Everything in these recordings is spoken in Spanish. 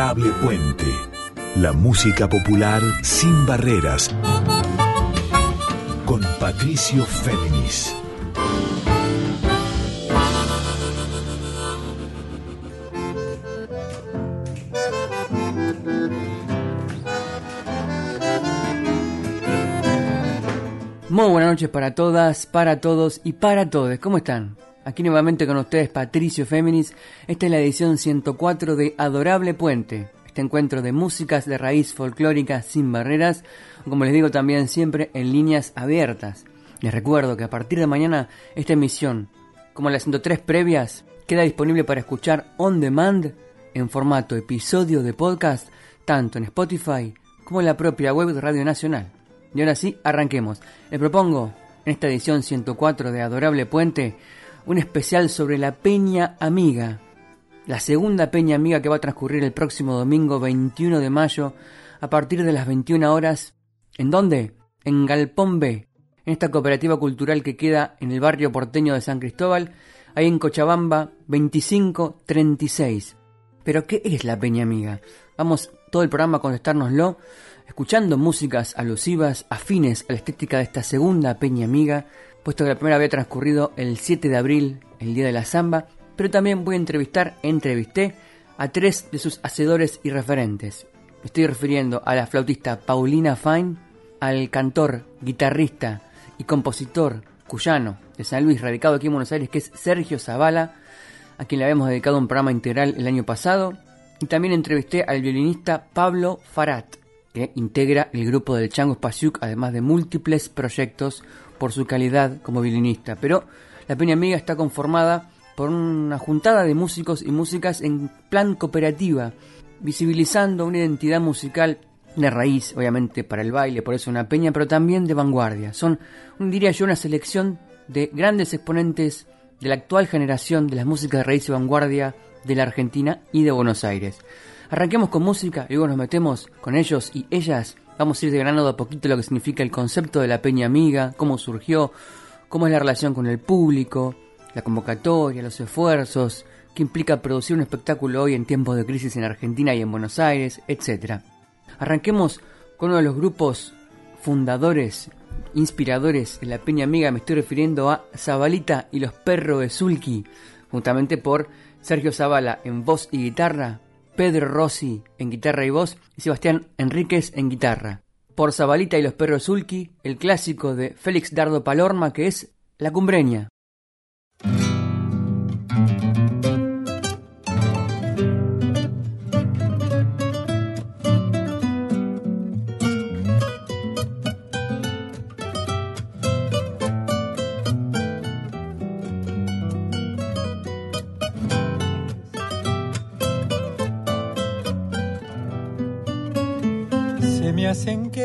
Adorable Puente. La música popular sin barreras. Con Patricio Féminis. Muy buenas noches para todas, para todos y para todos. ¿Cómo están? Aquí nuevamente con ustedes Patricio Féminis. Esta es la edición 104 de Adorable Puente. Este encuentro de músicas de raíz folclórica sin barreras, como les digo también siempre en líneas abiertas. Les recuerdo que a partir de mañana esta emisión, como las 103 previas, queda disponible para escuchar on demand en formato episodio de podcast, tanto en Spotify como en la propia web de Radio Nacional. Y ahora sí, arranquemos. Les propongo, en esta edición 104 de Adorable Puente, un especial sobre la Peña Amiga. La segunda Peña Amiga que va a transcurrir el próximo domingo 21 de mayo a partir de las 21 horas. ¿En dónde? En Galpón B, en esta cooperativa cultural que queda en el barrio porteño de San Cristóbal, ahí en Cochabamba 2536. Pero ¿qué es la Peña Amiga? Vamos todo el programa a contestárnoslo escuchando músicas alusivas, afines a la estética de esta segunda Peña Amiga, puesto que la primera había transcurrido el 7 de abril, el día de la samba, pero también voy a entrevistar, entrevisté a tres de sus hacedores y referentes. Me estoy refiriendo a la flautista Paulina Fine, al cantor, guitarrista y compositor cuyano de San Luis, radicado aquí en Buenos Aires, que es Sergio Zavala, a quien le habíamos dedicado un programa integral el año pasado, y también entrevisté al violinista Pablo Farat, que integra el grupo del Chango Spasiuk, además de múltiples proyectos por su calidad como violinista. Pero la Peña Amiga está conformada por una juntada de músicos y músicas en plan cooperativa, visibilizando una identidad musical de raíz, obviamente, para el baile, por eso una peña, pero también de vanguardia. Son, diría yo, una selección de grandes exponentes de la actual generación de las músicas de raíz y vanguardia de la Argentina y de Buenos Aires. Arranquemos con música y luego nos metemos con ellos y ellas. Vamos a ir desgranando a poquito lo que significa el concepto de la peña amiga, cómo surgió, cómo es la relación con el público, la convocatoria, los esfuerzos, qué implica producir un espectáculo hoy en tiempos de crisis en Argentina y en Buenos Aires, etc. Arranquemos con uno de los grupos fundadores, inspiradores de la Peña Amiga, me estoy refiriendo a Zabalita y los Perros de Zulki, juntamente por Sergio Zavala en voz y guitarra, Pedro Rossi en guitarra y voz y Sebastián Enríquez en guitarra. Por Zabalita y los Perros Zulki, el clásico de Félix Dardo Palorma que es La Cumbreña.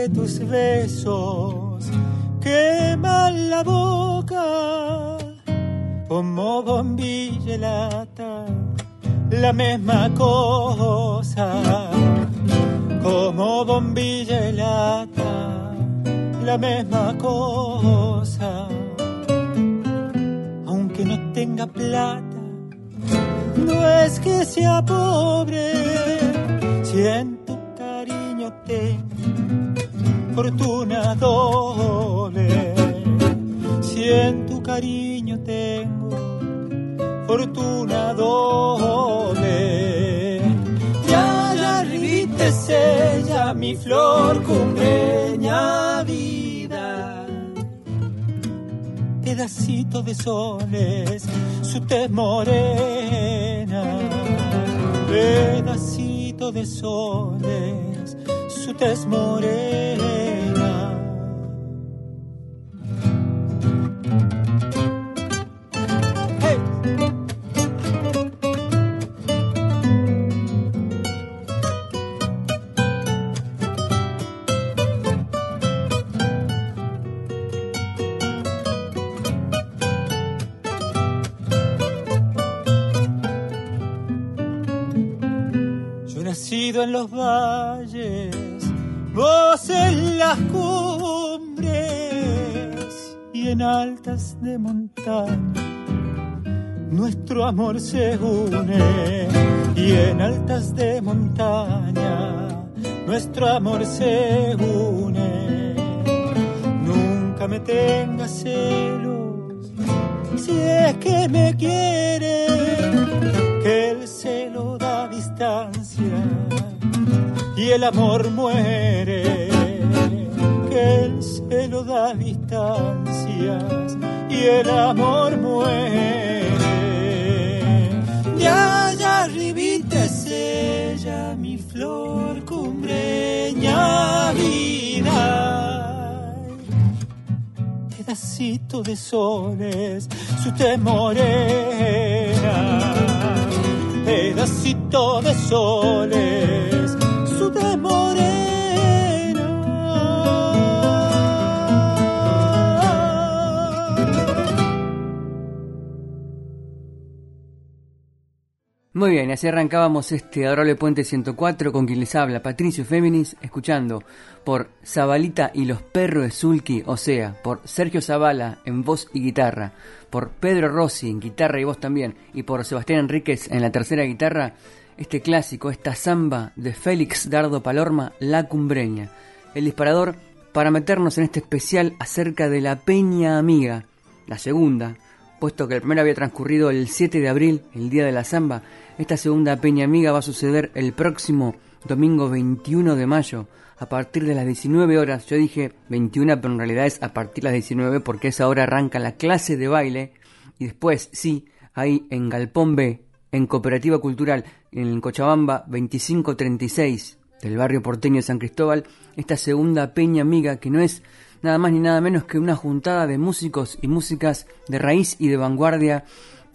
Tus besos queman la boca como bombilla lata, la misma cosa. Como bombilla lata, la misma cosa. Aunque no tenga plata, no es que sea pobre, siento cariño tengo, fortuna doble. Si en tu cariño tengo fortuna doble. Ya, ya arribita es ella, mi flor cumbreña vida. Pedacito de soles, su tez morena. Pedacito de soles, tez morena. Hey. Yo he nacido en los valles, y en altas de montaña. nuestro amor se une y en altas de montaña nuestro amor se une. Nunca me tengas celos si es que me quiere, que el celo da distancia y el amor muere, el celo da distancias y el amor muere. Ya, ya arribita es ella, mi flor cumbreña vida. Pedacito de soles, su temorera. Pedacito de soles, Muy bien, así arrancábamos este adorable Puente 104 con quien les habla Patricio Féminis, escuchando por Zabalita y los perros de Zulki, o sea, por Sergio Zavala en voz y guitarra, por Pedro Rossi en guitarra y voz también, y por Sebastián Enríquez en la tercera guitarra, este clásico, esta samba de Félix Dardo Palorma, La Cumbreña, el disparador para meternos en este especial acerca de la Peña Amiga, la segunda, puesto que el primero había transcurrido el 7 de abril, el día de la samba, esta segunda Peña Amiga va a suceder el próximo domingo 21 de mayo a partir de las 19 horas. Yo dije 21, pero en realidad es a partir de las 19 porque esa hora arranca la clase de baile y después, sí, ahí en Galpón B, en Cooperativa Cultural, en Cochabamba 2536 del barrio porteño de San Cristóbal, esta segunda Peña Amiga que no es nada más ni nada menos que una juntada de músicos y músicas de raíz y de vanguardia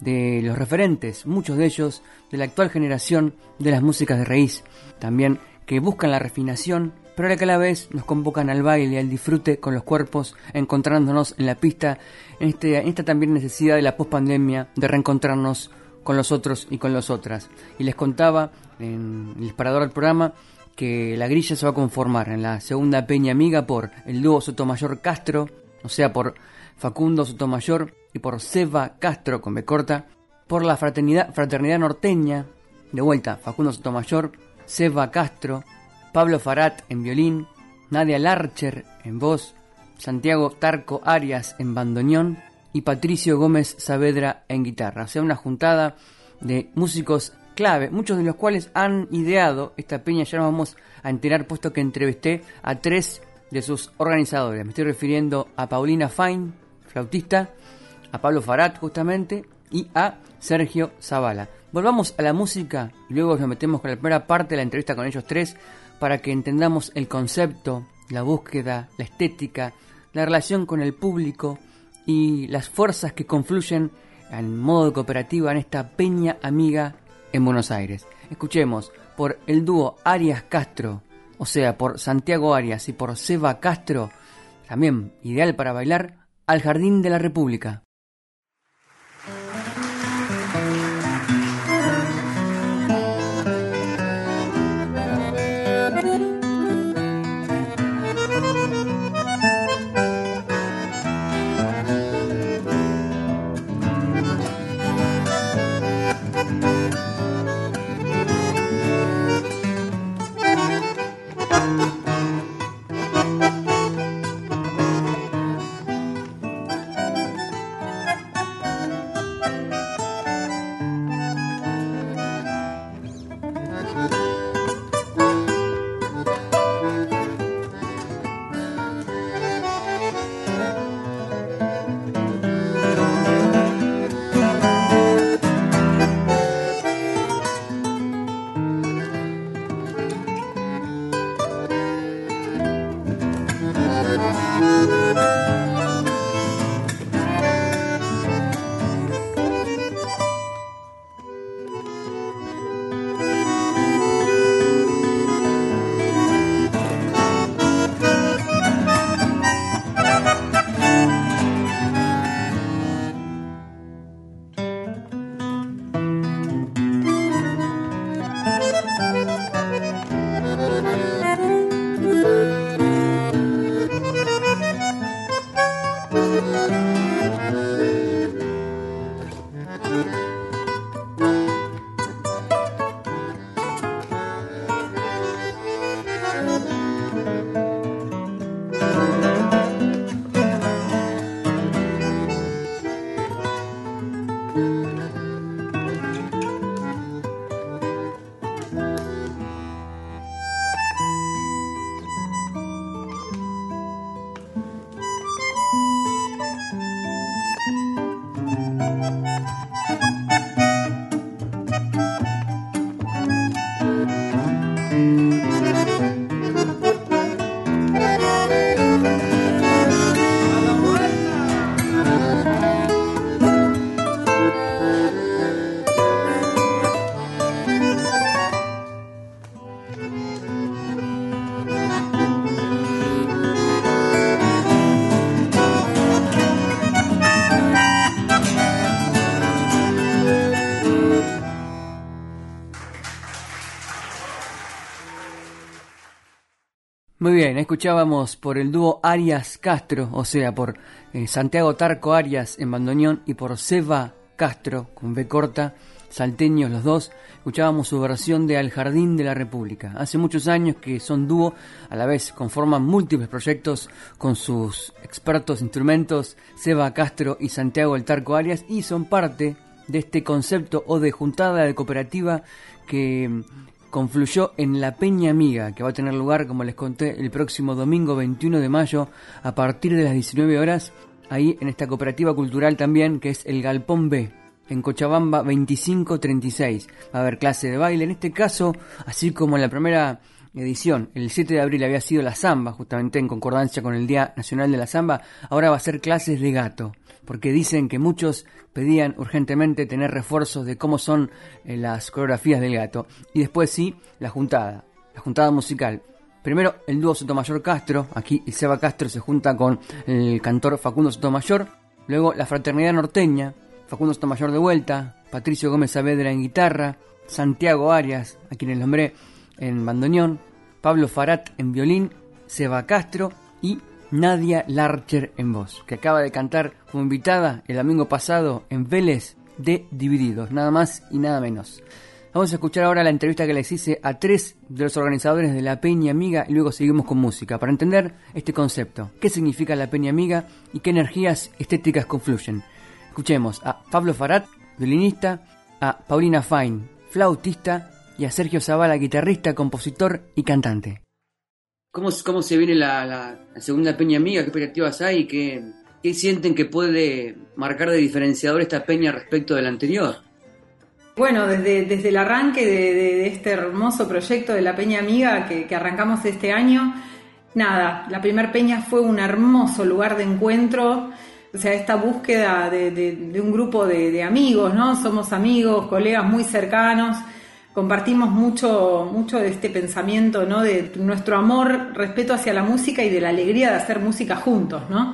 de los referentes, muchos de ellos de la actual generación de las músicas de raíz, también que buscan la refinación, pero a la vez nos convocan al baile, al disfrute con los cuerpos, encontrándonos en la pista, en, este, esta también necesidad de la pospandemia de reencontrarnos con los otros y con las otras. Y les contaba en el disparador del programa que la grilla se va a conformar en la segunda peña amiga por el dúo Sotomayor Castro, o sea, por Facundo Sotomayor y por Seba Castro con B corta, por la fraternidad, fraternidad norteña, de vuelta Facundo Sotomayor, Seba Castro, Pablo Farat en violín, Nadia Larcher en voz, Santiago Tarco Arias en bandoneón y Patricio Gómez Saavedra en guitarra. O sea, una juntada de músicos clave, muchos de los cuales han ideado esta peña. Ya nos vamos a enterar, puesto que entrevisté a tres de sus organizadores. Me estoy refiriendo a Paulina Fine, flautista, a Pablo Farat justamente y a Sergio Zavala. Volvamos a la música y luego nos metemos con la primera parte de la entrevista con ellos tres para que entendamos el concepto, la búsqueda, la estética, la relación con el público y las fuerzas que confluyen en modo cooperativa en esta peña amiga en Buenos Aires. Escuchemos por el dúo Arias Castro, o sea, por Santiago Arias y por Seba Castro, también ideal para bailar, al Jardín de la República. Escuchábamos por el dúo Arias Castro, o sea, por eh, Santiago Tarco Arias en bandoneón y por Seba Castro, con B corta, salteños los dos, escuchábamos su versión de Al Jardín de la República. Hace muchos años que son dúo, a la vez conforman múltiples proyectos con sus expertos instrumentos, Seba Castro y Santiago El Tarco Arias, y son parte de este concepto o de juntada de cooperativa que confluyó en la Peña Amiga, que va a tener lugar, como les conté, el próximo domingo 21 de mayo a partir de las 19 horas, ahí en esta cooperativa cultural también, que es el Galpón B, en Cochabamba 2536. Va a haber clase de baile, en este caso, así como en la primera edición, el 7 de abril había sido la samba, justamente en concordancia con el Día Nacional de la Samba, ahora va a ser clases de gato porque dicen que muchos pedían urgentemente tener refuerzos de cómo son eh, las coreografías del gato. Y después sí, la juntada, la juntada musical. Primero el dúo Sotomayor Castro, aquí Seba Castro se junta con el cantor Facundo Sotomayor, luego la Fraternidad Norteña, Facundo Sotomayor de vuelta, Patricio Gómez Saavedra en guitarra, Santiago Arias, a quienes nombré en bandoneón, Pablo Farat en violín, Seba Castro y Nadia Larcher en voz, que acaba de cantar como invitada el domingo pasado en Vélez de Divididos, nada más y nada menos. Vamos a escuchar ahora la entrevista que les hice a tres de los organizadores de la Peña Amiga y luego seguimos con música para entender este concepto, qué significa la Peña Amiga y qué energías estéticas confluyen. Escuchemos a Pablo Farat, violinista, a Paulina Fine, flautista y a Sergio Zavala, guitarrista, compositor y cantante. ¿Cómo, cómo se viene la, segunda peña amiga? ¿Qué expectativas hay? ¿Qué, ¿Qué sienten que puede marcar de diferenciador esta peña respecto de la anterior? Bueno, desde, desde el arranque de, este hermoso proyecto de la Peña Amiga que, arrancamos este año, nada, la primer peña fue un hermoso lugar de encuentro, o sea, esta búsqueda de, de un grupo de, amigos, ¿no? Somos amigos, colegas muy cercanos, compartimos mucho, mucho de este pensamiento, ¿no? De nuestro amor, respeto hacia la música y de la alegría de hacer música juntos, ¿no?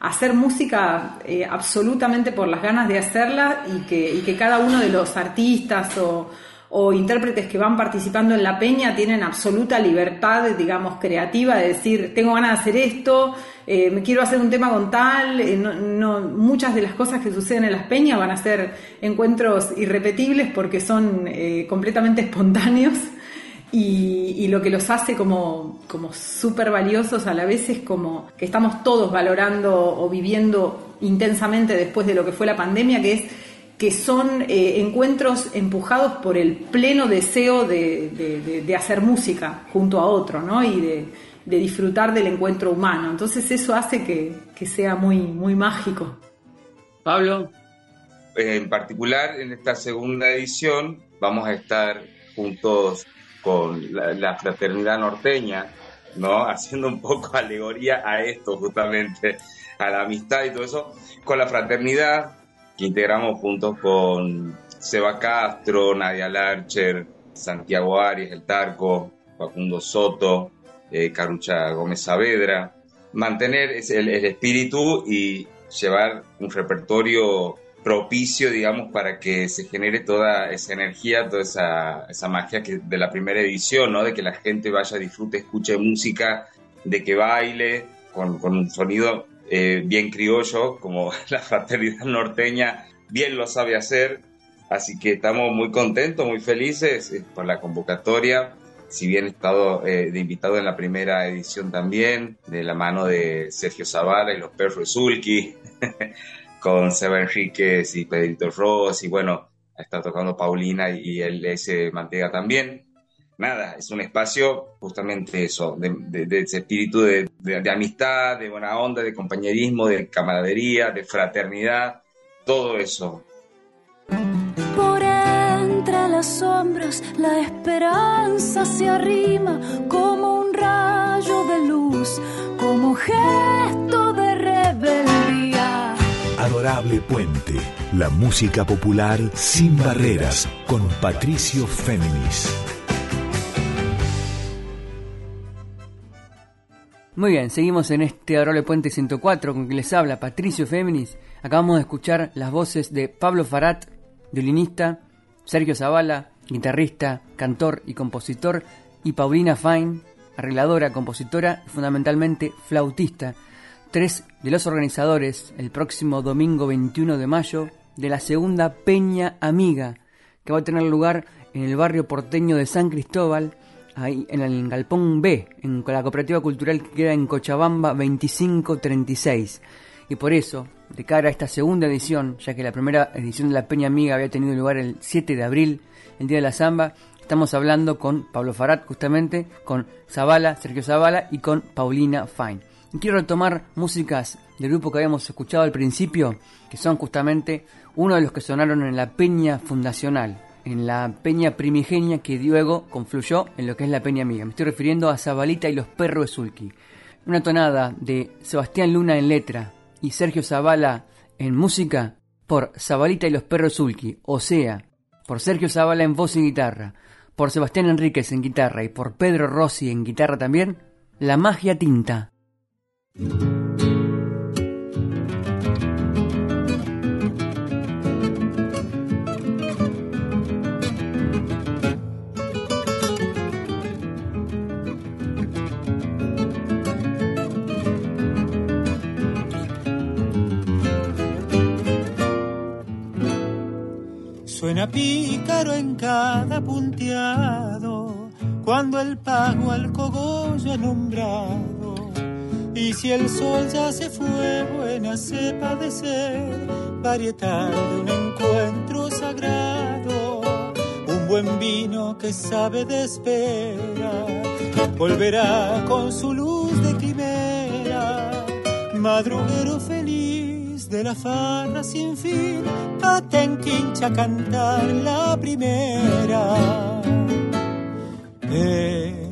Hacer música eh, absolutamente por las ganas de hacerla y que, cada uno de los artistas o, o intérpretes que van participando en la peña tienen absoluta libertad, digamos, creativa de decir, tengo ganas de hacer esto, eh, me quiero hacer un tema con tal, eh, muchas de las cosas que suceden en las peñas van a ser encuentros irrepetibles porque son eh, completamente espontáneos y, lo que los hace como, como súper valiosos a la vez es como que estamos todos valorando o viviendo intensamente después de lo que fue la pandemia, que es que son encuentros empujados por el pleno deseo de, hacer música junto a otro, ¿no? Y de, de disfrutar del encuentro humano. Entonces eso hace que, sea muy, muy mágico. Pablo. En particular, en esta segunda edición vamos a estar juntos con la, fraternidad norteña, ¿no? Haciendo un poco alegoría a esto, justamente, a la amistad y todo eso, con la fraternidad que integramos juntos con Seba Castro, Nadia Larcher, Santiago Arias, El Tarco, Facundo Soto, eh, Carucha Gómez Saavedra, mantener el, espíritu y llevar un repertorio propicio, digamos, para que se genere toda esa energía, toda esa, magia que de la primera edición, ¿no? De que la gente vaya, disfrute, escuche música, de que baile con, un sonido eh, bien criollo, como la fraternidad norteña bien lo sabe hacer, así que estamos muy contentos, muy felices eh, por la convocatoria. Si bien he estado eh, de invitado en la primera edición también, de la mano de Sergio Zavala y los perros Zulki, con Seba Enríquez y Pedrito Ross, y bueno, está tocando Paulina y el S. Mantega también. Nada, es un espacio justamente eso, de, ese espíritu de, de, amistad, de buena onda, de compañerismo, de camaradería, de fraternidad, todo eso. Las sombras la esperanza se arrima como un rayo de luz, como gesto de rebeldía. Adorable Puente, la música popular sin barreras, con Patricio Féminis. Muy bien, seguimos en este Adorable Puente 104 con quien les habla Patricio Féminis. Acabamos de escuchar las voces de Pablo Farat, violinista, Sergio Zavala, guitarrista, cantor y compositor, y Paulina Fine, arregladora, compositora y fundamentalmente flautista, tres de los organizadores el próximo domingo 21 de mayo de la segunda Peña Amiga, que va a tener lugar en el barrio porteño de San Cristóbal, ahí en el Galpón B, en la cooperativa cultural que queda en Cochabamba 2536. Y por eso, de cara a esta segunda edición, ya que la primera edición de la Peña Amiga había tenido lugar el 7 de abril, el Día de la Zamba, estamos hablando con Pablo Farat justamente, con Zavala, Sergio Zavala y con Paulina Fine. Y quiero retomar músicas del grupo que habíamos escuchado al principio, que son justamente uno de los que sonaron en la Peña Fundacional, en la Peña Primigenia que luego confluyó en lo que es la Peña Amiga. Me estoy refiriendo a Zabalita y los Perros de Zulki. Una tonada de Sebastián Luna en letra y Sergio Zavala en música por Zabalita y los Perros Zulki, o sea, por Sergio Zavala en voz y guitarra, por Sebastián Enríquez en guitarra y por Pedro Rossi en guitarra también, La Magia Tinta. Suena pícaro en cada punteado, cuando el pago al cogollo ha nombrado. Y si el sol ya se fue, buena cepa de ser, varietal de un encuentro sagrado, un buen vino que sabe de espera, volverá con su luz de quimera, madruguero feliz de la farra sin fin, quincha cantar la primera. En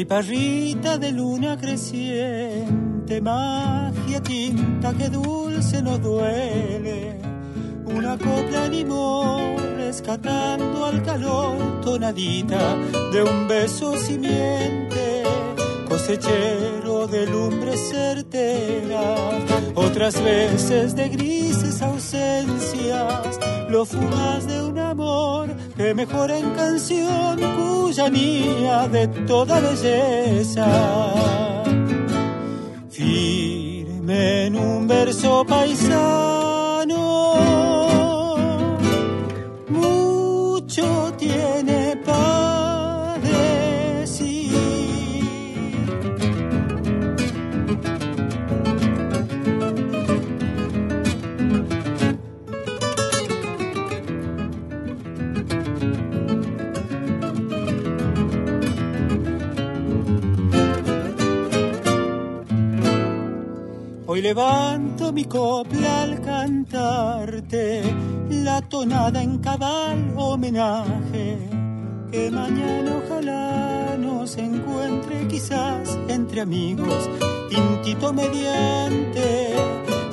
Hay parrita de luna creciente, magia tinta que dulce nos duele. Una copla limón rescatando al calor, tonadita de un beso simiente, cosechero de lumbre certera. Otras veces de grises ausencias, lo fugaz de un amor que mejora en canción cuya niña de toda belleza. Firme en un verso paisano, Levanto mi copla al cantarte la tonada en cabal homenaje. Que mañana ojalá nos encuentre quizás entre amigos, tintito mediante.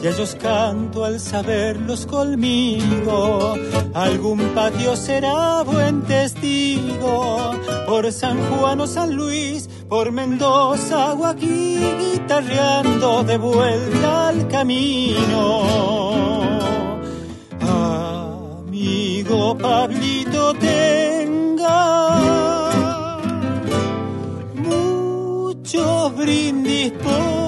Y ellos canto al saberlos conmigo. Algún patio será buen testigo, por San Juan o San Luis, por Mendoza o aquí, guitarreando de vuelta al camino. Amigo Pablito, tenga muchos brindis por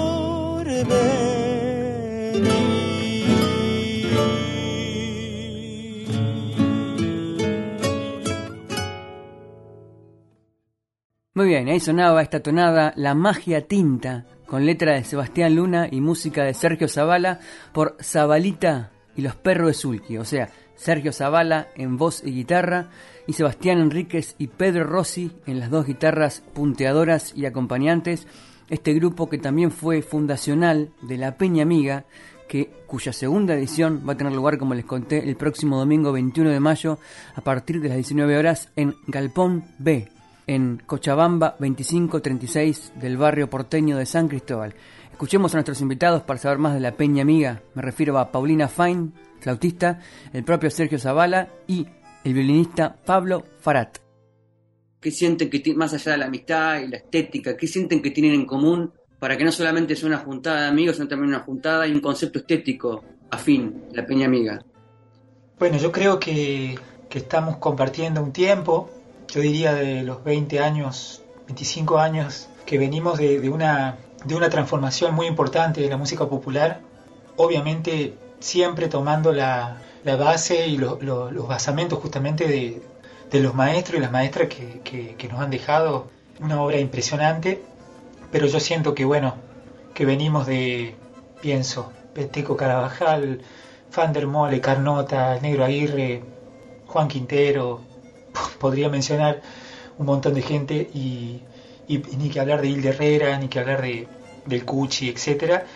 Muy bien, ahí sonaba esta tonada La magia tinta, con letra de Sebastián Luna y música de Sergio Zavala por Zabalita y los perros de Sulki, o sea, Sergio Zavala en voz y guitarra y Sebastián Enríquez y Pedro Rossi en las dos guitarras punteadoras y acompañantes, este grupo que también fue fundacional de la Peña Amiga, que, cuya segunda edición va a tener lugar, como les conté, el próximo domingo 21 de mayo a partir de las 19 horas en Galpón B, en Cochabamba 2536 del barrio porteño de San Cristóbal. Escuchemos a nuestros invitados para saber más de la Peña Amiga. Me refiero a Paulina Fine, flautista, el propio Sergio Zavala y el violinista Pablo Farat. ¿Qué sienten que más allá de la amistad y la estética, qué sienten que tienen en común para que no solamente sea una juntada de amigos, sino también una juntada y un concepto estético afín, la Peña Amiga? Bueno, yo creo que, que estamos compartiendo un tiempo yo diría de los 20 años, 25 años, que venimos de, una, de una transformación muy importante de la música popular, obviamente siempre tomando la, base y los basamentos justamente de, los maestros y las maestras que, nos han dejado una obra impresionante, pero yo siento que bueno, que venimos de, pienso, Peteco Carabajal, Fander Mole, Carnota, Negro Aguirre, Juan Quintero, podría mencionar un montón de gente y, ni que hablar de Hilde Herrera, ni que hablar de, del Cuchi, etcétera.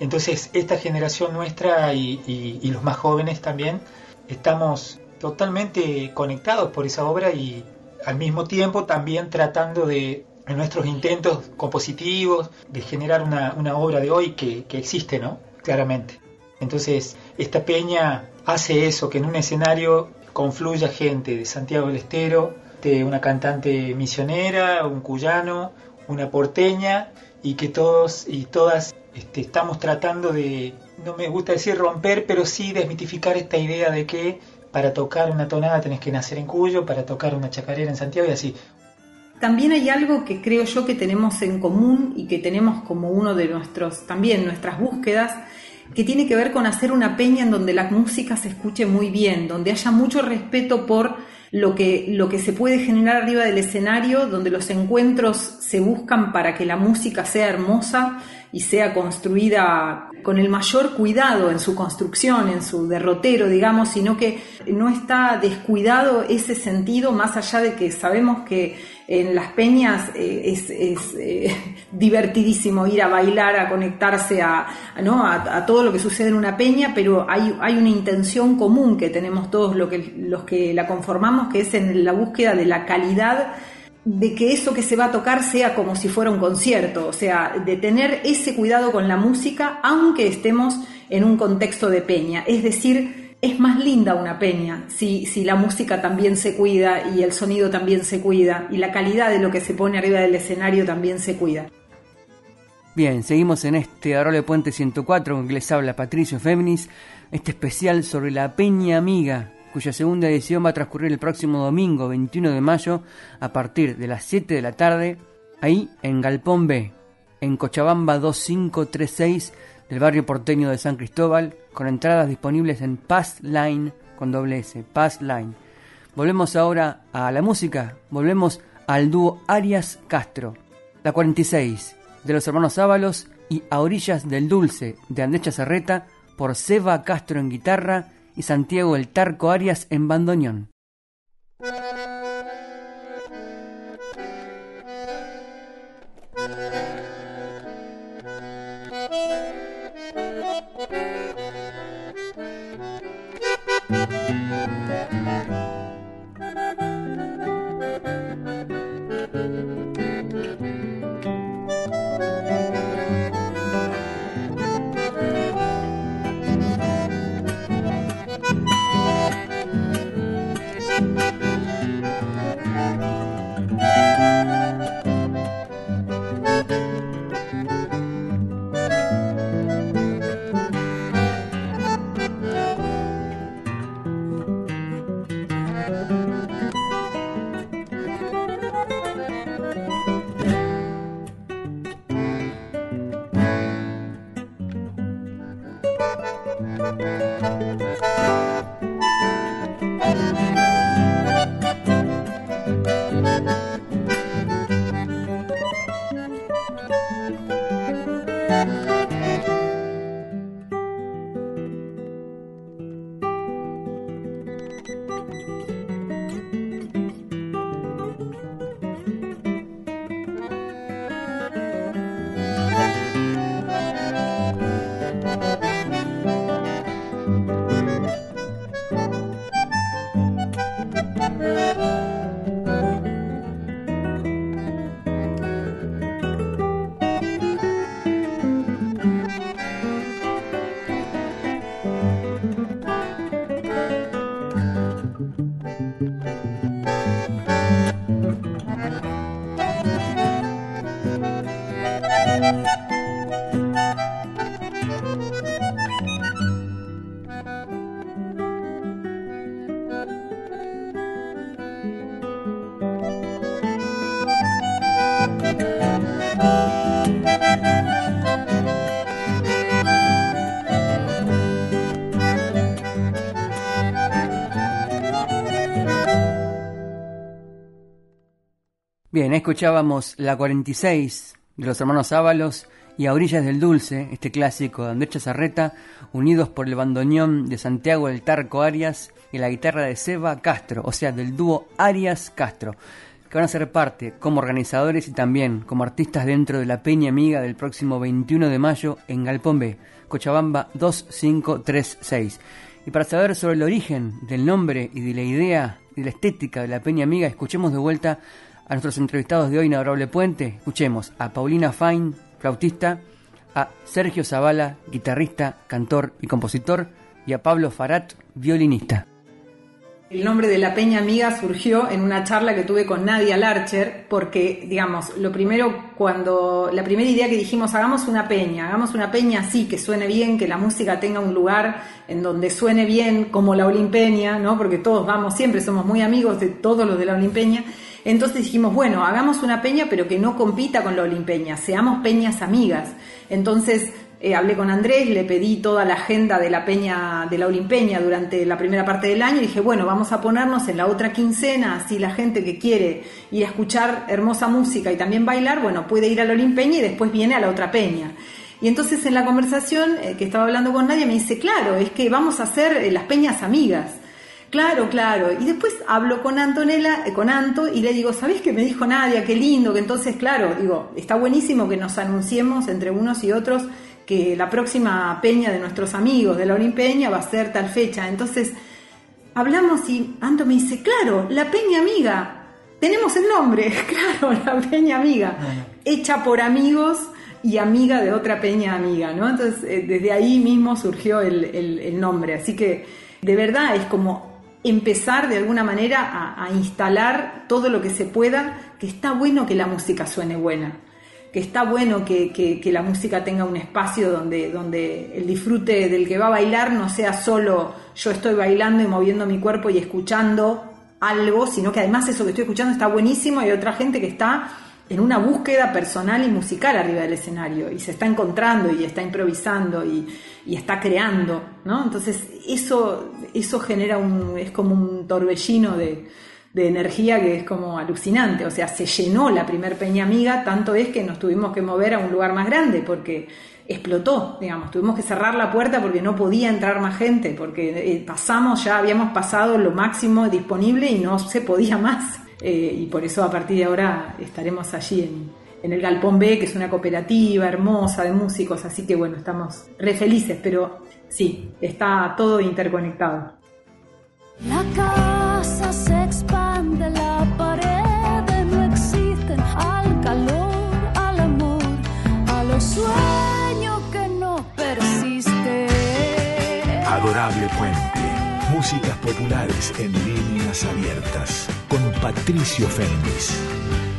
Entonces, esta generación nuestra y, los más jóvenes también estamos totalmente conectados por esa obra y al mismo tiempo también tratando de, en nuestros intentos compositivos, de generar una, obra de hoy que, que existe, ¿no? Claramente. Entonces, esta peña hace eso, que en un escenario confluya gente de Santiago del Estero, de una cantante misionera, un cuyano, una porteña, y que todos y todas este, estamos tratando de, no me gusta decir romper, pero sí desmitificar esta idea de que para tocar una tonada tenés que nacer en Cuyo, para tocar una chacarera en Santiago y así. También hay algo que creo yo que tenemos en común y que tenemos como uno de nuestros, también nuestras búsquedas, que tiene que ver con hacer una peña en donde la música se escuche muy bien, donde haya mucho respeto por lo que, lo que se puede generar arriba del escenario, donde los encuentros se buscan para que la música sea hermosa y sea construida con el mayor cuidado en su construcción, en su derrotero, digamos, sino que no está descuidado ese sentido, más allá de que sabemos que en las peñas eh, es, eh, divertidísimo ir a bailar, a conectarse a, ¿no? a, todo lo que sucede en una peña, pero hay, hay una intención común que tenemos todos lo que, los que la conformamos, que es en la búsqueda de la calidad de que eso que se va a tocar sea como si fuera un concierto, o sea, de tener ese cuidado con la música, aunque estemos en un contexto de peña. Es decir, es más linda una peña si, si la música también se cuida y el sonido también se cuida y la calidad de lo que se pone arriba del escenario también se cuida. Bien, seguimos en este Arole Puente 104 con que les habla Patricio Féminis, este especial sobre la Peña Amiga, cuya segunda edición va a transcurrir el próximo domingo 21 de mayo a partir de las 7 de la tarde, ahí en Galpón B, en Cochabamba 2536 del barrio porteño de San Cristóbal, con entradas disponibles en Pass Line con doble S, Pass Line. Volvemos ahora a la música, volvemos al dúo Arias Castro, la 46 de los hermanos Ábalos y A Orillas del Dulce de Andecha Serreta por Seba Castro en guitarra y Santiago el Tarco Arias en bandoneón. Bien, escuchábamos la 46 de los hermanos Ábalos y A Orillas del Dulce, este clásico de Andrés Chazarreta, unidos por el bandoneón de Santiago del Tarco Arias y la guitarra de Seba Castro, o sea, del dúo Arias-Castro, que van a ser parte como organizadores y también como artistas dentro de la Peña Amiga del próximo 21 de mayo en Galpón B, Cochabamba 2536. Y para saber sobre el origen del nombre y de la idea y la estética de la Peña Amiga, escuchemos de vuelta a nuestros entrevistados de hoy en Puente. Escuchemos a Paulina Fine, flautista, a Sergio Zavala, guitarrista, cantor y compositor, y a Pablo Farat, violinista. El nombre de la Peña Amiga surgió en una charla que tuve con Nadia Larcher, porque, digamos, lo primero, cuando la primera idea que dijimos, hagamos una peña, hagamos una peña así, que suene bien, que la música tenga un lugar en donde suene bien, como la Olimpeña, ¿no? Porque todos vamos, siempre somos muy amigos de todos los de la Olimpeña. Entonces dijimos, bueno, hagamos una peña, pero que no compita con la Olimpeña, seamos peñas amigas. Entonces eh, hablé con Andrés, le pedí toda la agenda de la peña, de la Olimpeña durante la primera parte del año y dije, bueno, vamos a ponernos en la otra quincena, así la gente que quiere ir a escuchar hermosa música y también bailar, bueno, puede ir a la Olimpeña y después viene a la otra peña. Y entonces en la conversación eh, que estaba hablando con Nadia me dice, claro, es que vamos a hacer eh, las peñas amigas. Claro, claro. Y después hablo con Antonella, eh, con Anto, y le digo, ¿sabés qué me dijo Nadia? Qué lindo, que entonces, claro, digo, está buenísimo que nos anunciemos entre unos y otros que la próxima peña de nuestros amigos de la Olimpeña va a ser tal fecha. Entonces, hablamos y Anto me dice, claro, la peña amiga, tenemos el nombre, claro, la peña amiga, hecha por amigos y amiga de otra peña amiga, ¿no? Entonces, eh, desde ahí mismo surgió el, el nombre. Así que, de verdad, es como empezar de alguna manera a, instalar todo lo que se pueda, que está bueno que la música suene buena, que está bueno que, la música tenga un espacio donde, donde el disfrute del que va a bailar no sea solo yo estoy bailando y moviendo mi cuerpo y escuchando algo, sino que además eso que estoy escuchando está buenísimo y hay otra gente que está en una búsqueda personal y musical arriba del escenario y se está encontrando y está improvisando y, está creando, ¿no? Entonces eso, eso genera un, es como un torbellino de, energía que es como alucinante, o sea, se llenó la primer Peña Amiga, tanto es que nos tuvimos que mover a un lugar más grande porque explotó, digamos, tuvimos que cerrar la puerta porque no podía entrar más gente, porque eh, pasamos, ya habíamos pasado lo máximo disponible y no se podía más. Eh, y por eso a partir de ahora estaremos allí en, el Galpón B, que es una cooperativa hermosa de músicos, así que bueno, estamos re felices, pero sí, está todo interconectado. La casa se expande, la pared no existen al calor, al amor, a los sueños que no persisten. Adorable Puente. Músicas populares en líneas abiertas con Patricio Fernández.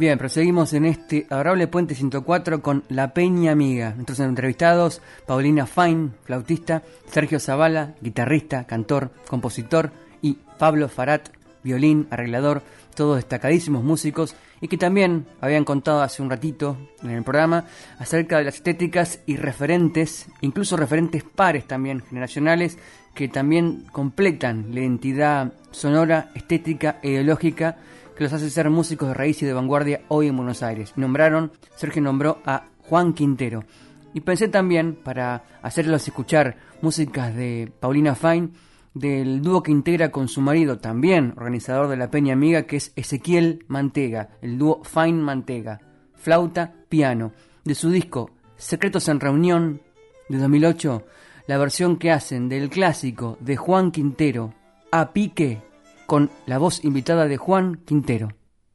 Bien, proseguimos en este adorable Puente 104 con La Peña Amiga. Nuestros entrevistados, Paulina Fine, flautista, Sergio Zavala, guitarrista, cantor, compositor, y Pablo Farat, violín, arreglador, todos destacadísimos músicos y que también habían contado hace un ratito en el programa acerca de las estéticas y referentes, incluso referentes pares también generacionales, que también completan la identidad sonora, estética e ideológica que los hace ser músicos de raíz y de vanguardia hoy en Buenos Aires. Nombraron, Sergio nombró a Juan Quintero. Y pensé también, para hacerlos escuchar músicas de Paulina Fine, del dúo que integra con su marido, también organizador de la Peña Amiga, que es Ezequiel Mantega, el dúo Fine Mantega, flauta, piano, de su disco Secretos en Reunión de 2008, la versión que hacen del clásico de Juan Quintero, A Pique, con la voz invitada de Juan Quintero,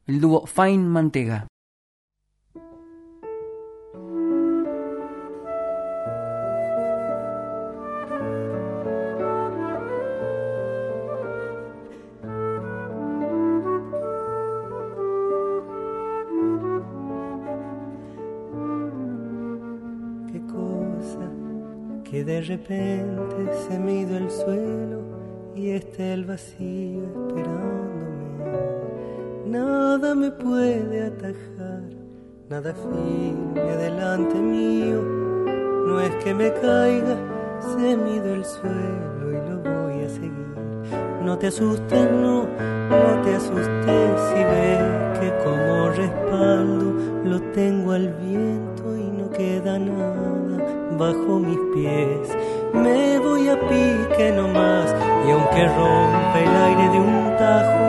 el dúo Fine Mantega. Qué cosa que de repente se me el suelo y está el vacío esperándome. Nada me puede atajar, nada firme delante mío. No es que me caiga, se mido el suelo y lo voy a seguir. No te asustes, no, no te asustes si ves que como respaldo lo tengo al viento y no queda nada bajo mis pies me voy a pique nomás y aunque rompe el aire de un tajo,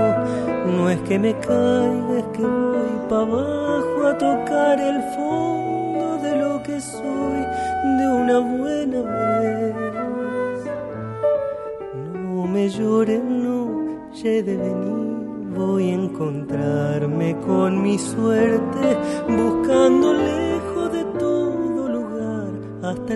no es que me caiga, es que voy para abajo a tocar el fondo de lo que soy de una buena vez. No me llores, no, he de venir, voy a encontrarme con mi suerte, buscando lejos de todo lugar, hasta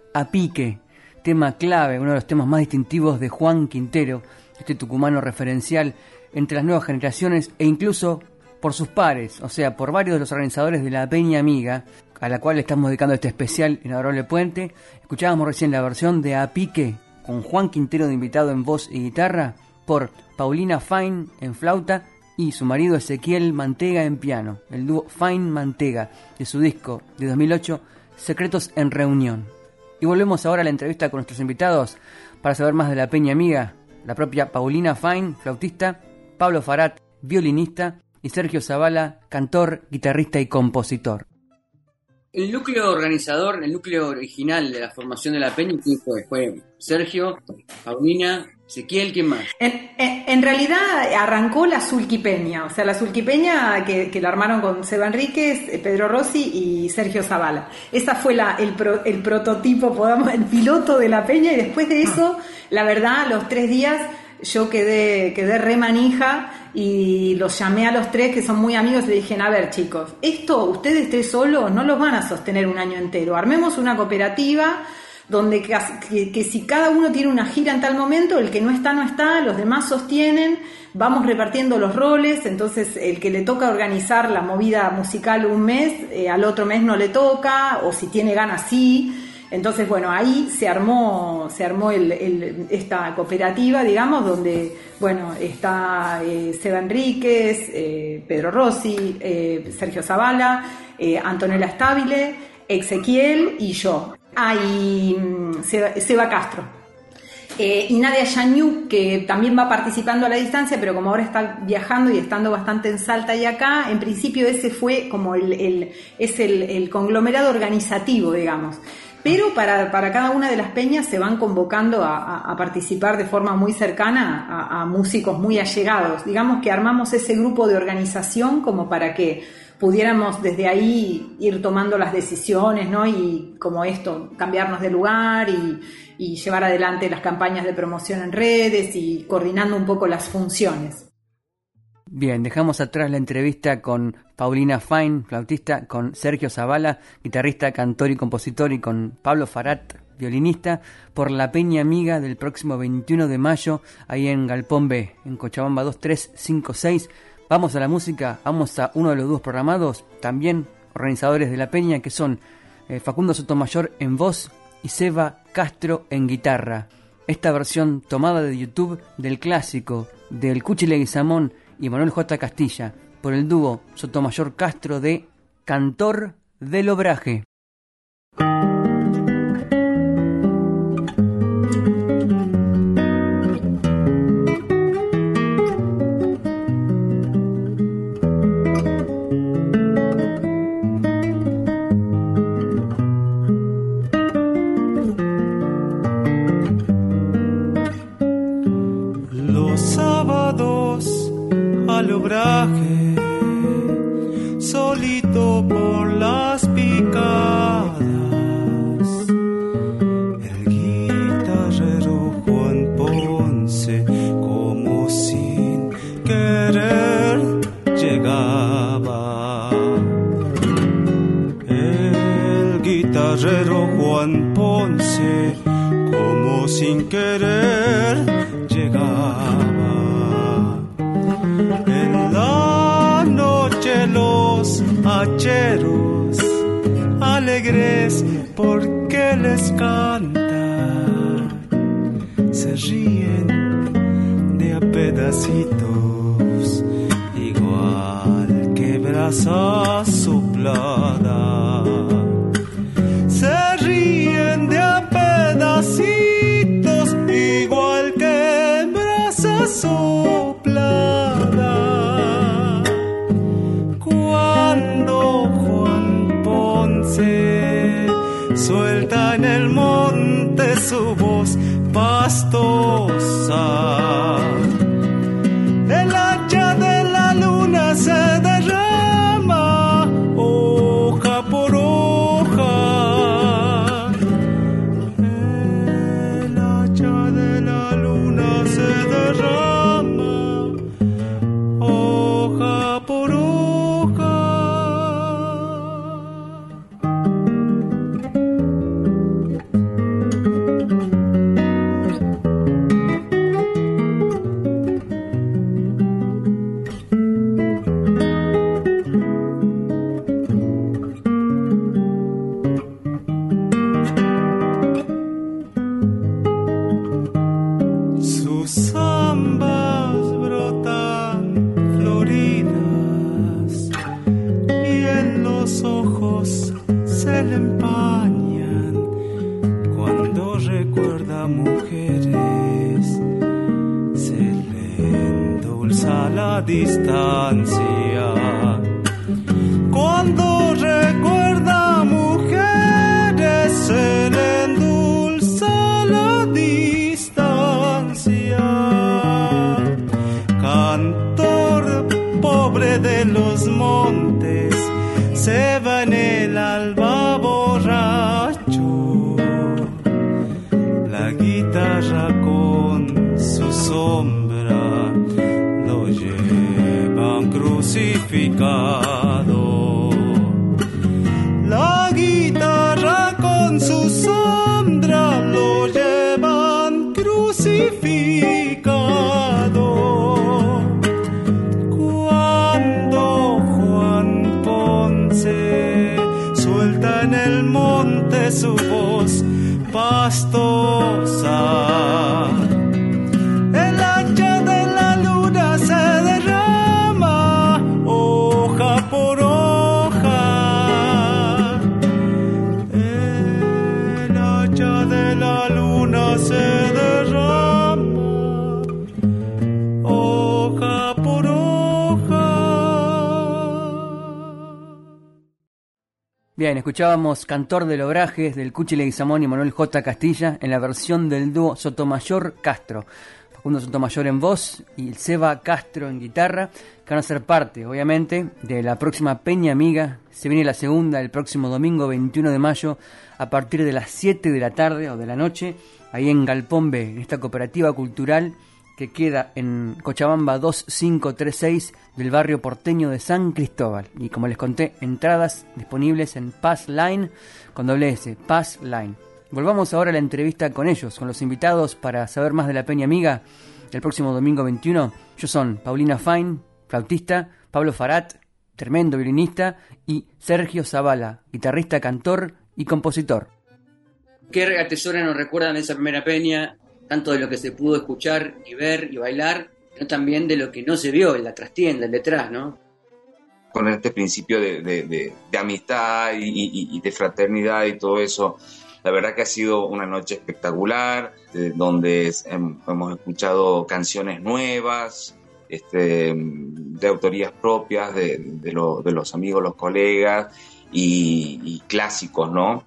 A Pique, tema clave, uno de los temas más distintivos de Juan Quintero, este tucumano referencial entre las nuevas generaciones e incluso por sus pares, o sea, por varios de los organizadores de la Peña Amiga, a la cual estamos dedicando este especial en Arole Puente. Escuchábamos recién la versión de A Pique con Juan Quintero de invitado en voz y guitarra, por Paulina Fine en flauta y su marido Ezequiel Mantega en piano, el dúo Fine Mantega, de su disco de 2008, Secretos en Reunión. Y volvemos ahora a la entrevista con nuestros invitados para saber más de la Peña Amiga, la propia Paulina Fine, flautista, Pablo Farat, violinista, y Sergio Zavala, cantor, guitarrista y compositor. El núcleo organizador, el núcleo original de la formación de la peña, ¿quién fue? Fue Sergio, Paulina, Ezequiel, ¿quién más? En, realidad arrancó la Zulquipeña, o sea, la Zulquipeña que, que la armaron con Seba Enríquez, eh, Pedro Rossi y Sergio Zavala. Esa fue la, el, pro- el prototipo, podamos, el piloto de la peña y después de eso, la verdad, los tres días yo quedé, quedé re manija y los llamé a los tres que son muy amigos y le dije, a ver chicos, esto ustedes tres solos no los van a sostener un año entero, armemos una cooperativa donde que si cada uno tiene una gira en tal momento, el que no está no está, los demás sostienen, vamos repartiendo los roles, entonces el que le toca organizar la movida musical un mes, eh, al otro mes no le toca, o si tiene ganas sí. Entonces, bueno, ahí se armó, se armó esta cooperativa, digamos, donde, bueno, está eh, Seba Enríquez, eh, Pedro Rossi, eh, Sergio Zavala, Antonella Stabile, Ezequiel y yo. Ah, Seba, Castro. Y Nadia Yanyuk, que también va participando a la distancia, pero como ahora está viajando y estando bastante en Salta y acá, en principio ese fue como el, es el conglomerado organizativo, digamos. Pero para, para cada una de las peñas se van convocando a, a- participar de forma muy cercana a, a músicos muy allegados. Digamos que armamos ese grupo de organización como para que pudiéramos desde ahí ir tomando las decisiones, ¿no? Y como esto, cambiarnos de lugar y, y llevar adelante las campañas de promoción en redes y coordinando un poco las funciones. Bien, dejamos atrás la entrevista con Paulina Fine, flautista, con Sergio Zavala, guitarrista, cantor y compositor, y con Pablo Farat, violinista, por la Peña Amiga del próximo 21 de mayo, ahí en Galpón B, en Cochabamba 2356. Vamos a la música, vamos a uno de los dúos programados, también organizadores de la Peña, que son eh, Facundo Sotomayor en voz y Seba Castro en guitarra. Esta versión tomada de YouTube del clásico del Cuchi Leguizamón y Manuel J. Castilla por el dúo Sotomayor Castro de Cantor del Obraje. Bien, escuchábamos Cantor de Lobrajes del Cuchi Leguizamón y Manuel J. Castilla en la versión del dúo Sotomayor Castro. Facundo Sotomayor en voz y el Seba Castro en guitarra, que van a ser parte, obviamente, de la próxima Peña Amiga. Se viene la segunda el próximo domingo 21 de mayo a partir de las 7 de la tarde o de la noche, ahí en Galpón B, en esta cooperativa cultural que queda en Cochabamba 2536 del barrio porteño de San Cristóbal. Y como les conté, entradas disponibles en Pass Line con doble S, Pass Line. Volvamos ahora a la entrevista con ellos, con los invitados para saber más de la Peña Amiga el próximo domingo 21. Ellos son Paulina Fine, flautista, Pablo Farat, tremendo violinista, y Sergio Zavala, guitarrista, cantor y compositor. ¿Qué atesoran o recuerdan esa primera peña? Tanto de lo que se pudo escuchar y ver y bailar, pero también de lo que no se vio en la trastienda, en detrás, ¿no? Con este principio de, de- de- de amistad y, y- y de fraternidad y todo eso, la verdad que ha sido una noche espectacular, eh, donde hem- hemos escuchado canciones nuevas, este, de autorías propias de, de lo- de los amigos, los colegas y, y clásicos, ¿no?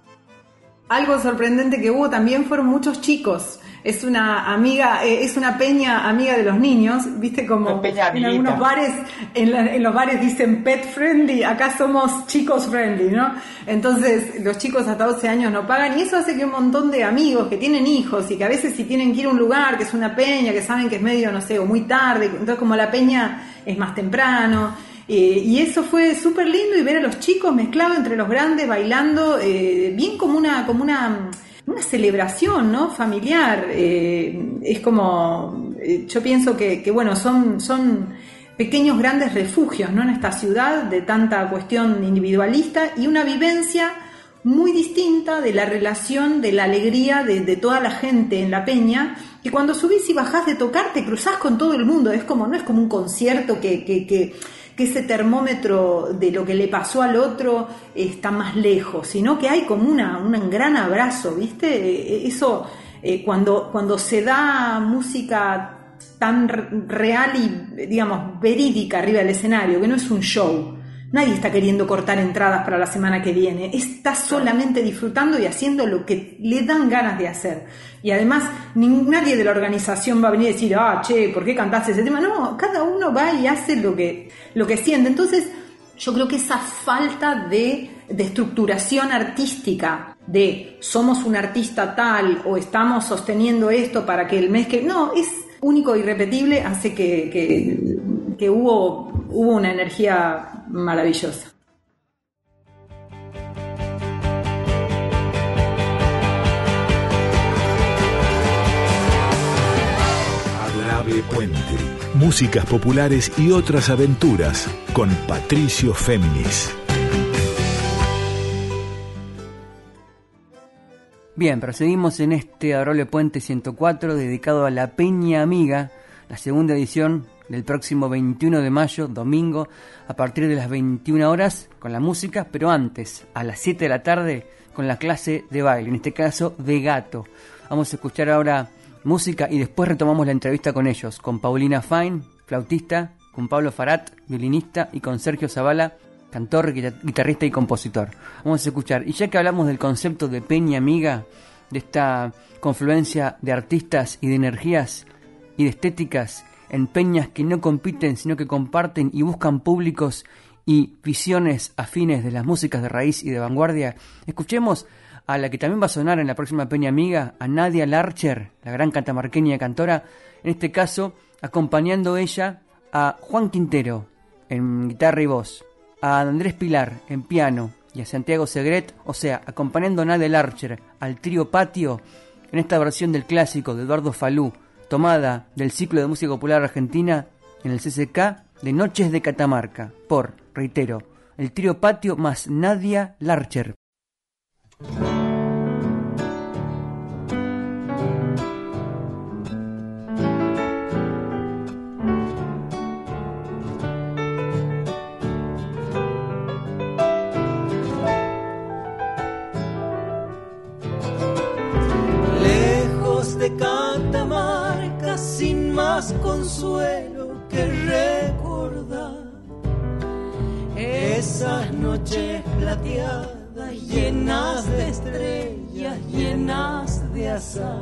Algo sorprendente que hubo también fueron muchos chicos. Es una amiga, eh, es una peña amiga de los niños, viste como peña en algunos bares, en, la- en los bares dicen pet friendly, acá somos chicos friendly, ¿no? Entonces los chicos hasta 12 años no pagan y eso hace que un montón de amigos que tienen hijos y que a veces si tienen que ir a un lugar que es una peña, que saben que es medio, no sé, o muy tarde, entonces como la peña es más temprano, eh, y eso fue súper lindo y ver a los chicos mezclados entre los grandes bailando, eh, bien como una, como una, una celebración, ¿no? Familiar. eh, es como, eh, yo pienso que, bueno, son, son pequeños grandes refugios, ¿no? En esta ciudad de tanta cuestión individualista y una vivencia muy distinta de la relación, de la alegría de, de toda la gente en la peña, que cuando subís y bajás de tocar te cruzás con todo el mundo, es como, no es como un concierto que, que, que, que ese termómetro de lo que le pasó al otro está más lejos, sino que hay como una, un gran abrazo, ¿viste? Eh, Eso, eh, cuando, cuando se da música tan real y, digamos, verídica arriba del escenario, que no es un show. Nadie está queriendo cortar entradas para la semana que viene. Está solamente disfrutando y haciendo lo que le dan ganas de hacer. Y además, nadie de la organización va a venir a decir, ah, che, ¿por qué cantaste ese tema? No, cada uno va y hace lo que, lo que siente. Entonces, yo creo que esa falta de, de estructuración artística, de somos un artista tal o estamos sosteniendo esto para que el mes que... No, es único e irrepetible, hace que, que, que hubo, hubo una energía maravillosa. Adorable Puente. Músicas populares y otras aventuras con Patricio Féminis. Bien, proseguimos en este Adorable Puente 104 dedicado a la Peña Amiga, la segunda edición del próximo 21 de mayo, domingo, a partir de las 21 horas con la música, pero antes, a las 7 de la tarde, con la clase de baile, en este caso de gato. Vamos a escuchar ahora música y después retomamos la entrevista con ellos, con Paulina Fine, flautista, con Pablo Farat, violinista, y con Sergio Zavala, cantor, guita- guitarrista y compositor. Vamos a escuchar, y ya que hablamos del concepto de peña amiga, de esta confluencia de artistas y de energías y de estéticas en peñas que no compiten, sino que comparten y buscan públicos y visiones afines de las músicas de raíz y de vanguardia, escuchemos a la que también va a sonar en la próxima Peña Amiga, a Nadia Larcher, la gran catamarqueña cantora, en este caso acompañando ella a Juan Quintero en guitarra y voz, a Andrés Pilar en piano y a Santiago Segret, o sea, acompañando a Nadia Larcher al trío Patio en esta versión del clásico de Eduardo Falú, tomada del ciclo de música popular argentina en el CCK de Noches de Catamarca, por, reitero, el trío Patio más Nadia Larcher. Consuelo que recordar esas noches plateadas llenas de estrellas, llenas de azar.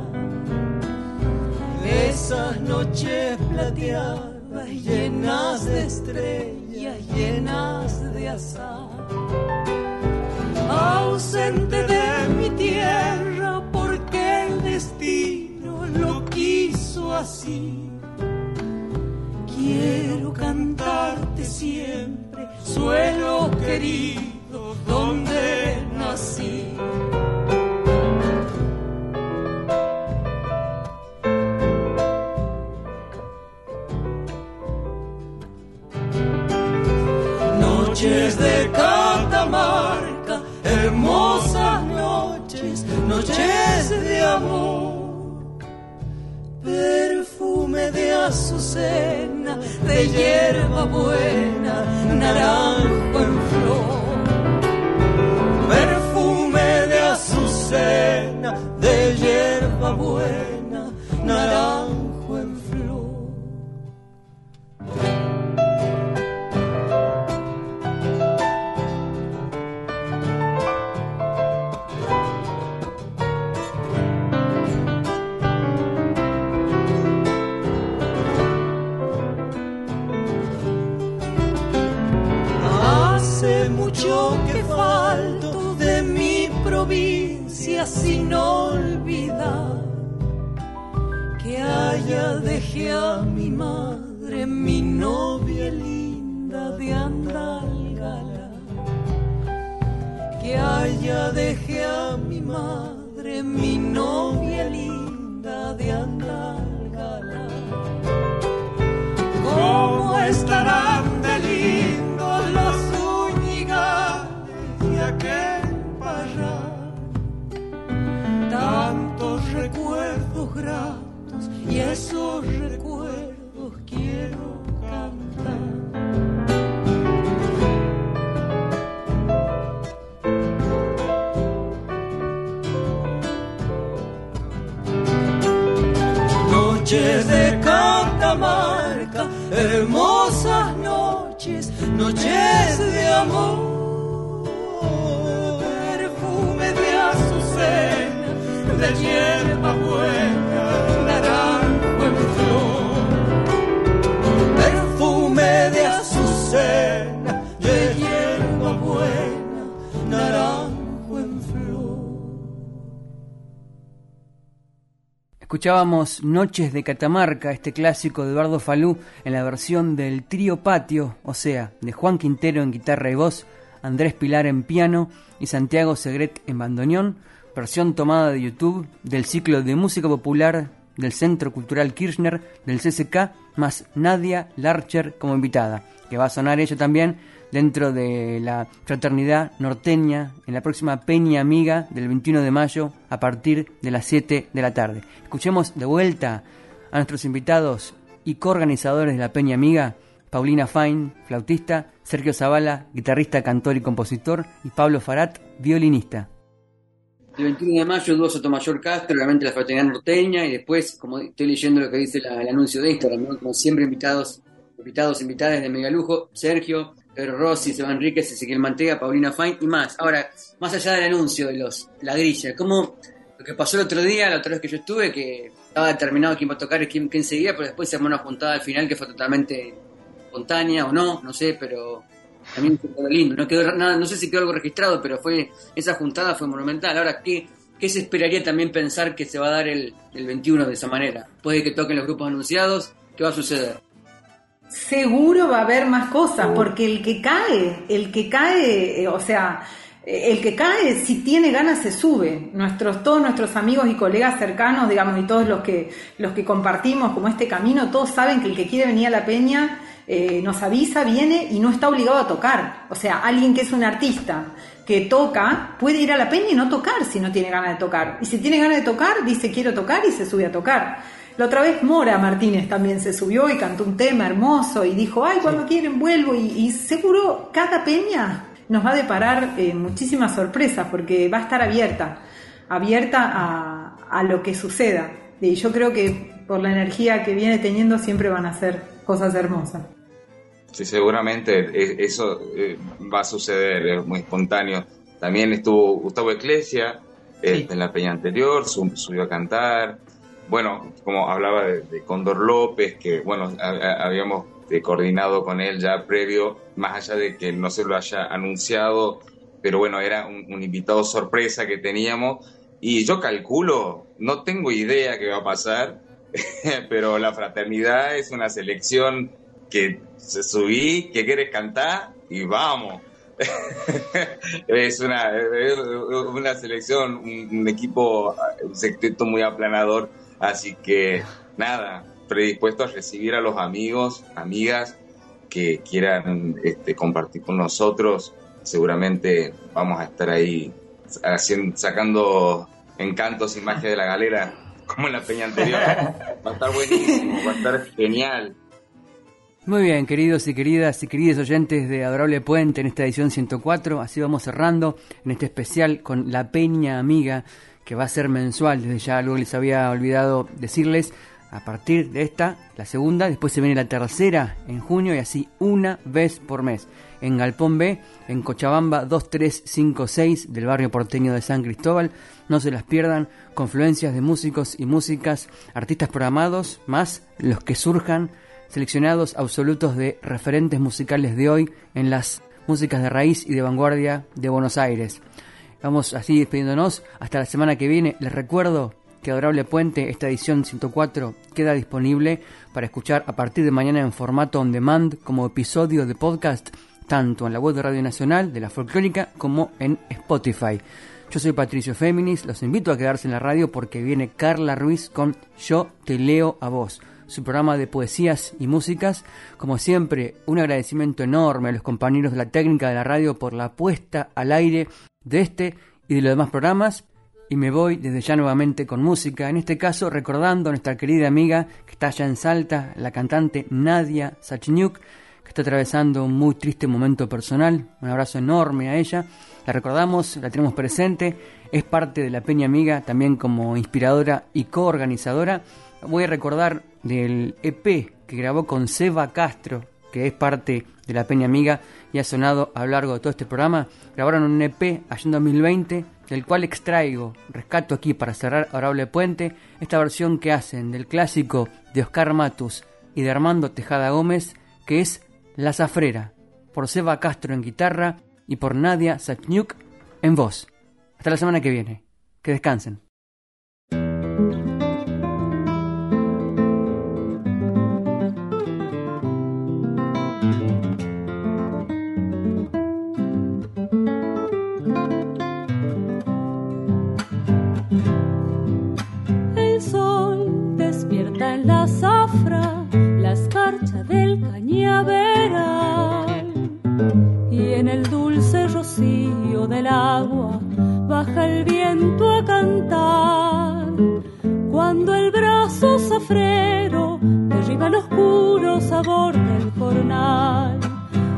Esas noches plateadas llenas de estrellas, llenas de azar. Ausente de mi tierra porque el destino lo quiso así. Quiero cantarte siempre, suelo querido, donde nací. Noches de Catamarca, hermosas noches, noches de amor. Perfume de azucena, de hierba buena, naranjo en flor. Perfume de azucena, de hierba buena, naranjo sin olvidar que allá dejé a mi madre, mi novia linda de Andalgala. Que allá dejé a mi madre, mi novia linda de Andalgala. ¿Cómo estarán y esos recuerdos quiero cantar. Noches de Catamarca, hermosas noches, noches de amor. Perfume de azucena, de hierba buena, azucena, de hierba buena, naranjo en flor. Escuchábamos Noches de Catamarca, este clásico de Eduardo Falú, en la versión del trío Patio, o sea, de Juan Quintero en guitarra y voz, Andrés Pilar en piano y Santiago Segret en bandoneón, versión tomada de YouTube del ciclo de música popular del Centro Cultural Kirchner del CCK, más Nadia Larcher como invitada, que va a sonar ella también dentro de la fraternidad norteña en la próxima Peña Amiga del 21 de mayo a partir de las 7 de la tarde. Escuchemos de vuelta a nuestros invitados y coorganizadores de la Peña Amiga, Paulina Fain, flautista, Sergio Zavala, guitarrista, cantor y compositor, y Pablo Farat, violinista. El 21 de mayo, Dúo Sotomayor Castro, obviamente la fraternidad norteña, y después, como estoy leyendo lo que dice la- el anuncio de Instagram, ¿no? como siempre invitados, invitados, invitadas de Megalujo, Sergio, Pedro Rossi, Seba Enríquez, Ezequiel Mantega, Paulina Fain y más. Ahora, más allá del anuncio de los la grilla, como lo que pasó el otro día, la otra vez que yo estuve, que estaba determinado quién va a tocar y quién, quién seguía, pero después se armó una juntada al final que fue totalmente espontánea o no, no sé, pero también fue lindo. No, quedó nada, no sé si quedó algo registrado, pero fue esa juntada fue monumental. Ahora, ¿qué, qué se esperaría también pensar que se va a dar el, el 21 de esa manera? Puede que toquen los grupos anunciados, ¿qué va a suceder? Seguro va a haber más cosas, porque el que cae, el que cae, eh, o sea, el que cae, si tiene ganas, se sube. Nuestros, todos nuestros amigos y colegas cercanos, digamos, y todos los que, los que compartimos como este camino, todos saben que el que quiere venir a la peña eh, nos avisa, viene y no está obligado a tocar. O sea, alguien que es un artista que toca, puede ir a la peña y no tocar si no tiene ganas de tocar. Y si tiene ganas de tocar, dice quiero tocar y se sube a tocar. La otra vez Mora Martínez también se subió y cantó un tema hermoso y dijo, ay, cuando quieren vuelvo. Y, y seguro cada peña nos va a deparar eh, muchísimas sorpresas porque va a estar abierta, abierta a, a lo que suceda. Y yo creo que por la energía que viene teniendo siempre van a ser cosas hermosas. Sí, seguramente eso eh, va a suceder, es muy espontáneo. También estuvo Gustavo Eclesia eh, en la peña anterior, subió a cantar. Bueno, como hablaba de, Condor López, que bueno, habíamos este, coordinado con él ya previo, más allá de que no se lo haya anunciado, pero bueno, era un, invitado sorpresa que teníamos y yo calculo, no tengo idea qué va a pasar, pero la fraternidad es una selección que se subí, que quieres cantar y vamos. es una, una selección, un, equipo, un secreto muy aplanador, así que nada, predispuesto a recibir a los amigos, amigas que quieran este, compartir con nosotros. Seguramente vamos a estar ahí haciendo, sacando encantos y magia de la galera, como en la peña anterior. Va a estar buenísimo, va a estar genial. Muy bien, queridos y queridas y queridos oyentes de Adorable Puente en esta edición 104. Así vamos cerrando en este especial con La Peña Amiga, que va a ser mensual. Desde ya algo les había olvidado decirles a partir de esta, la segunda, después se viene la tercera en junio y así una vez por mes. En Galpón B, en Cochabamba 2356 del barrio porteño de San Cristóbal. No se las pierdan, confluencias de músicos y músicas, artistas programados, más los que surjan, seleccionados absolutos de referentes musicales de hoy en las músicas de raíz y de vanguardia de Buenos Aires. Vamos así despidiéndonos. Hasta la semana que viene. Les recuerdo que Adorable Puente, esta edición 104, queda disponible para escuchar a partir de mañana en formato on demand como episodio de podcast, tanto en la web de Radio Nacional de la Folclórica como en Spotify. Yo soy Patricio Féminis, los invito a quedarse en la radio porque viene Carla Ruiz con Yo te leo a vos, su programa de poesías y músicas. Como siempre, un agradecimiento enorme a los compañeros de la técnica de la radio por la puesta al aire de este y de los demás programas y me voy desde ya nuevamente con música, en este caso recordando a nuestra querida amiga que está allá en Salta, la cantante Nadia Sachniuk, que está atravesando un muy triste momento personal. Un abrazo enorme a ella. La recordamos, la tenemos presente, es parte de la Peña Amiga, también como inspiradora y coorganizadora. Voy a recordar del EP que grabó con Seba Castro, que es parte de la Peña Amiga y ha sonado a lo largo de todo este programa. Grabaron un EP allá en 2020 del cual extraigo, rescato aquí para cerrar Orable Puente, esta versión que hacen del clásico de Oscar Matus y de Armando Tejada Gómez, que es La Zafrera, por Seba Castro en guitarra y por Nadia Sachniuk en voz. Hasta la semana que viene. Que descansen. Y en el dulce rocío del agua baja el viento a cantar. Cuando el brazo zafrero derriba el oscuro sabor del jornal,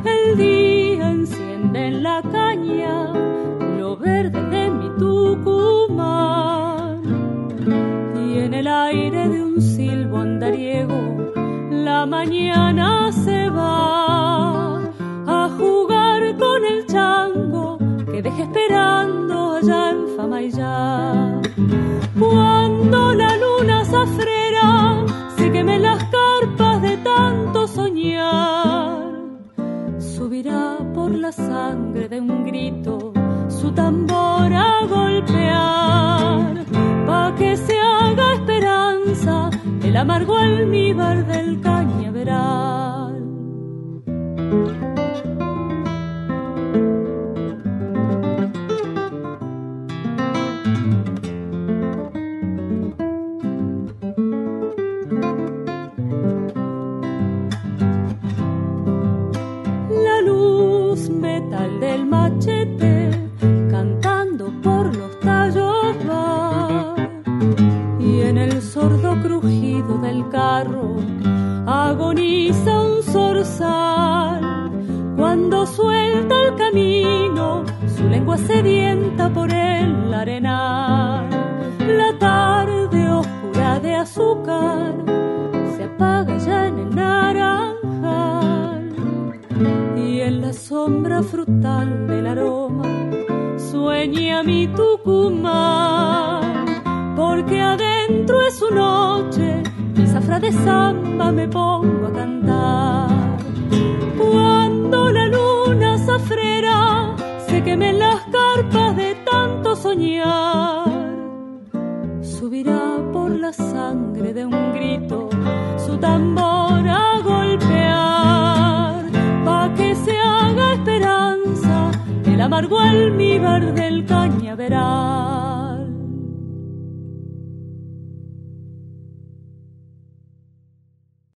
el día enciende en la caña lo verde de mi Tucumán y en el aire de un silbo andariego la mañana se va a jugar con el chango que deje esperando allá en Famayá. Cuando la luna zafrera